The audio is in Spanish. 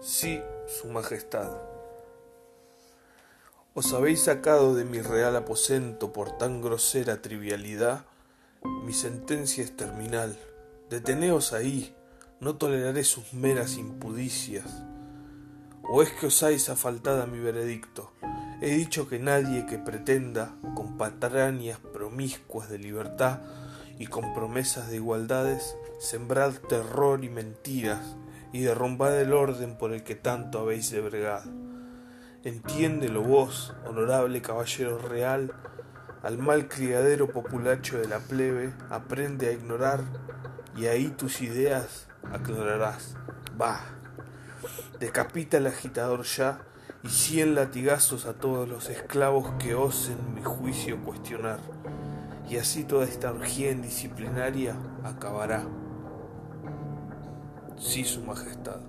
Sí, Su Majestad. Os habéis sacado de mi real aposento por tan grosera trivialidad. Mi sentencia es terminal. Deteneos ahí, no toleraré sus meras impudicias. ¿O es que osáis afaltar a mi veredicto? He dicho que nadie que pretenda, con patrañas promiscuas de libertad y con promesas de igualdades, sembrar terror y mentiras y derrumbar el orden por el que tanto habéis de Entiéndelo vos, honorable caballero real, al mal criadero populacho de la plebe, aprende a ignorar y ahí tus ideas aclararás. Va, decapita al agitador ya y cien latigazos a todos los esclavos que osen mi juicio cuestionar. Y así toda esta orgía indisciplinaria acabará. Sí, Su Majestad.